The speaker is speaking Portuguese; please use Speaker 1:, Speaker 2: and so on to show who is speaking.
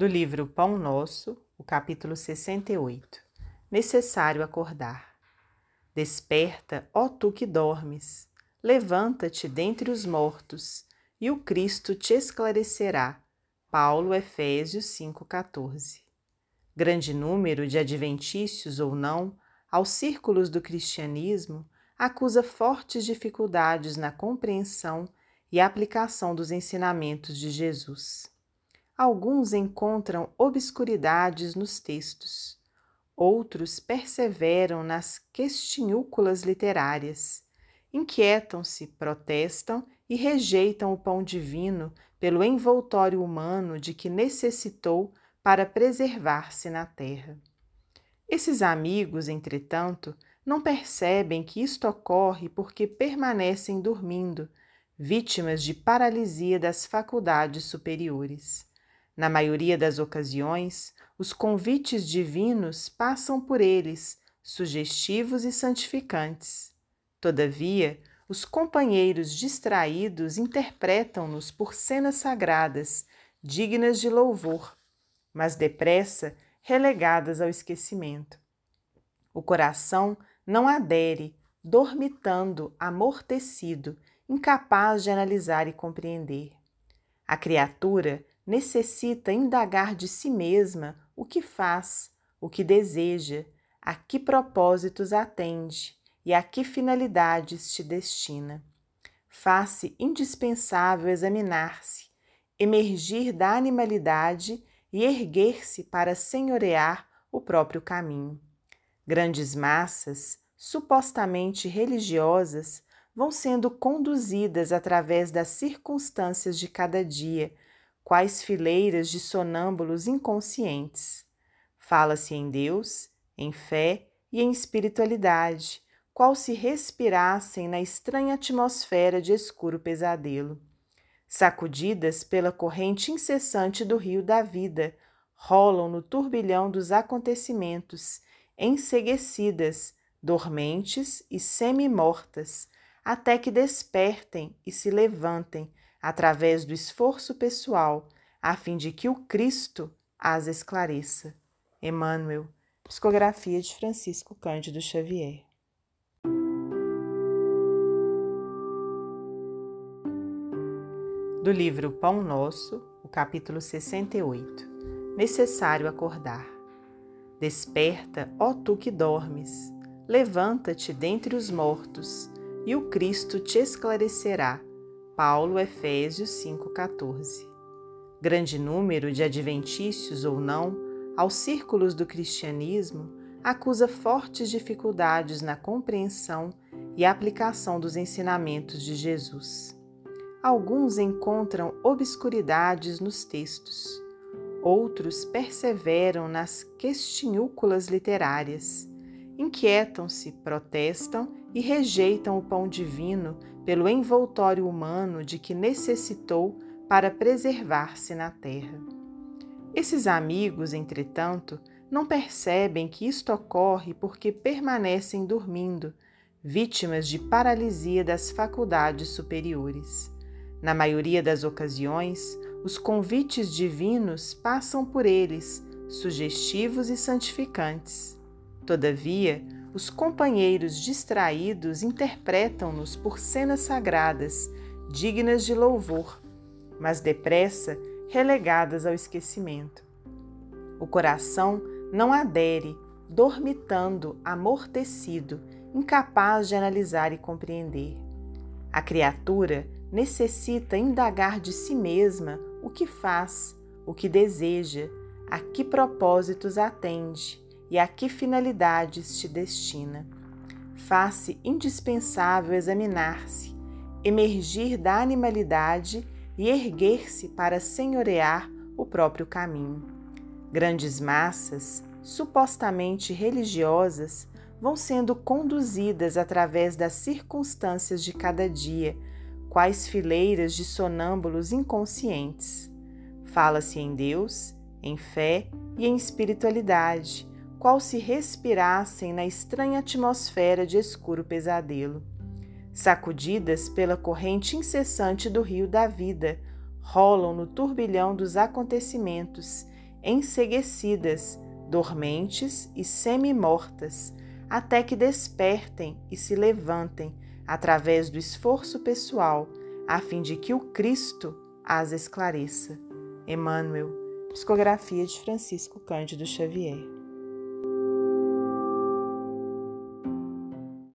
Speaker 1: Do livro Pão Nosso, o capítulo 68. Necessário acordar. Desperta, ó tu que dormes, levanta-te dentre os mortos, e o Cristo te esclarecerá. Paulo, Efésios 5,14. Grande número de adventícios ou não, aos círculos do cristianismo, acusa fortes dificuldades na compreensão e aplicação dos ensinamentos de Jesus. Alguns encontram obscuridades nos textos, outros perseveram nas questionúculas literárias, inquietam-se, protestam e rejeitam o pão divino pelo envoltório humano de que necessitou para preservar-se na terra. Esses amigos, entretanto, não percebem que isto ocorre porque permanecem dormindo vítimas de paralisia das faculdades superiores. Na maioria das ocasiões, os convites divinos passam por eles, sugestivos e santificantes. Todavia, os companheiros distraídos interpretam-nos por cenas sagradas, dignas de louvor, mas depressa relegadas ao esquecimento. O coração não adere, dormitando, amortecido, incapaz de analisar e compreender. A criatura necessita indagar de si mesma o que faz, o que deseja, a que propósitos atende e a que finalidades te destina. Faz-se indispensável examinar-se, emergir da animalidade e erguer-se para senhorear o próprio caminho. Grandes massas, supostamente religiosas, vão sendo conduzidas através das circunstâncias de cada dia, quais fileiras de sonâmbulos inconscientes. Fala-se em Deus, em fé e em espiritualidade, qual se respirassem na estranha atmosfera de escuro pesadelo. Sacudidas pela corrente incessante do rio da vida, rolam no turbilhão dos acontecimentos, enseguecidas, dormentes e semi-mortas, até que despertem e se levantem através do esforço pessoal, a fim de que o Cristo as esclareça. Emmanuel, psicografia de Francisco Cândido Xavier. Do livro Pão Nosso, o capítulo 68. Necessário acordar. Desperta, ó tu que dormes, levanta-te dentre os mortos e o Cristo te esclarecerá. Paulo, Efésios 5,14. Grande número de adventícios ou não, aos círculos do cristianismo, acusa fortes dificuldades na compreensão e aplicação dos ensinamentos de Jesus. Alguns encontram obscuridades nos textos, outros perseveram nas questionúculas literárias, inquietam-se, protestam e rejeitam o pão divino pelo envoltório humano de que necessitou para preservar-se na terra. Esses amigos, entretanto, não percebem que isto ocorre porque permanecem dormindo, vítimas de paralisia das faculdades superiores. Na maioria das ocasiões, os convites divinos passam por eles, sugestivos e santificantes. Todavia, os companheiros distraídos interpretam-nos por cenas sagradas, dignas de louvor, mas depressa relegadas ao esquecimento. O coração não adere, dormitando, amortecido, incapaz de analisar e compreender. A criatura necessita indagar de si mesma o que faz, o que deseja, a que propósitos atende e a que finalidades te destina. Faz-se indispensável examinar-se, emergir da animalidade e erguer-se para senhorear o próprio caminho. Grandes massas, supostamente religiosas, vão sendo conduzidas através das circunstâncias de cada dia, quais fileiras de sonâmbulos inconscientes. Fala-se em Deus, em fé e em espiritualidade, qual se respirassem na estranha atmosfera de escuro pesadelo. Sacudidas pela corrente incessante do rio da vida, rolam no turbilhão dos acontecimentos, enseguecidas, dormentes e semi-mortas, até que despertem e se levantem através do esforço pessoal, a fim de que o Cristo as esclareça. Emmanuel, Psicografia de Francisco Cândido Xavier.